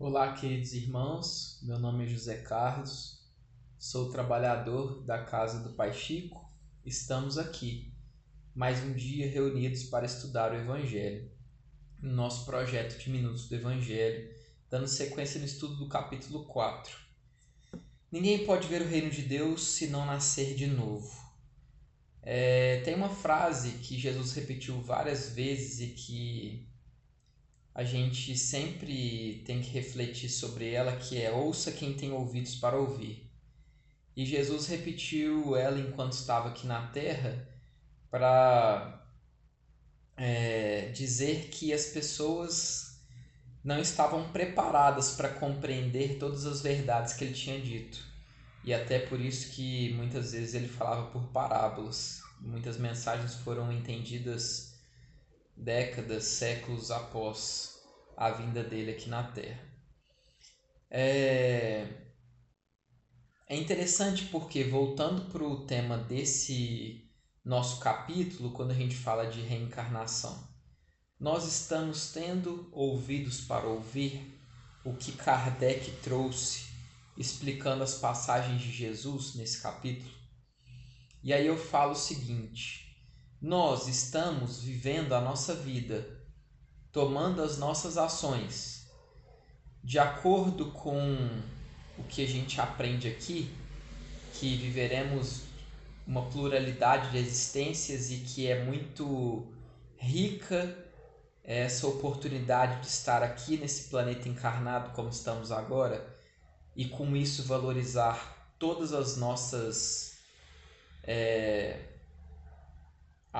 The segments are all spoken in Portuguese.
Olá, queridos irmãos. Meu nome é José Carlos, sou trabalhador da Casa do Pai Chico. Estamos aqui, mais um dia reunidos para estudar o Evangelho, no nosso projeto de Minutos do Evangelho, dando sequência no estudo do capítulo 4. Ninguém pode ver o reino de Deus se não nascer de novo. É, tem uma frase que Jesus repetiu várias vezes e que a gente sempre tem que refletir sobre ela, que é ouça quem tem ouvidos para ouvir. E Jesus repetiu ela enquanto estava aqui na terra para é, dizer que as pessoas não estavam preparadas para compreender todas as verdades que ele tinha dito. E até por isso que muitas vezes ele falava por parábolas. Muitas mensagens foram entendidas décadas, séculos após a vinda dele aqui na Terra. É, é interessante porque, voltando para o tema desse nosso capítulo, quando a gente fala de reencarnação, nós estamos tendo ouvidos para ouvir o que Kardec trouxe explicando as passagens de Jesus nesse capítulo. E aí eu falo o seguinte: nós estamos vivendo a nossa vida, tomando as nossas ações de acordo com o que a gente aprende aqui, que viveremos uma pluralidade de existências e que é muito rica essa oportunidade de estar aqui nesse planeta encarnado como estamos agora e com isso valorizar todas as nossas é,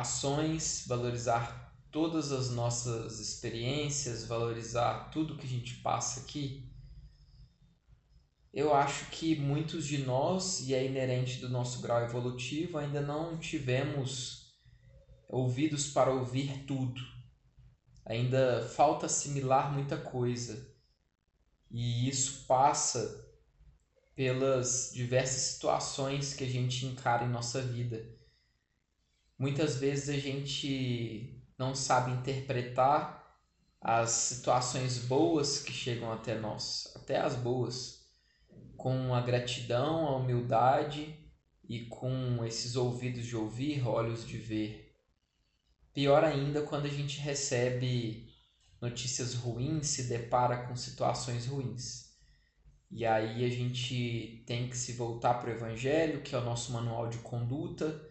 ações, valorizar todas as nossas experiências, valorizar tudo que a gente passa aqui, eu acho que muitos de nós, e é inerente do nosso grau evolutivo, ainda não tivemos ouvidos para ouvir tudo. Ainda falta assimilar muita coisa. E isso passa pelas diversas situações que a gente encara em nossa vida muitas vezes a gente não sabe interpretar as situações boas que chegam até nós, até as boas, com a gratidão, a humildade e com esses ouvidos de ouvir, olhos de ver. Pior ainda quando a gente recebe notícias ruins, se depara com situações ruins. E aí a gente tem que se voltar para o Evangelho, que é o nosso manual de conduta,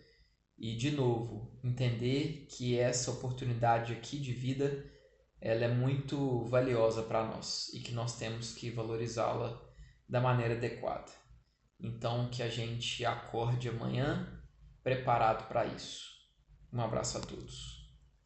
e de novo, entender que essa oportunidade aqui de vida, ela é muito valiosa para nós e que nós temos que valorizá-la da maneira adequada. Então que a gente acorde amanhã preparado para isso. Um abraço a todos.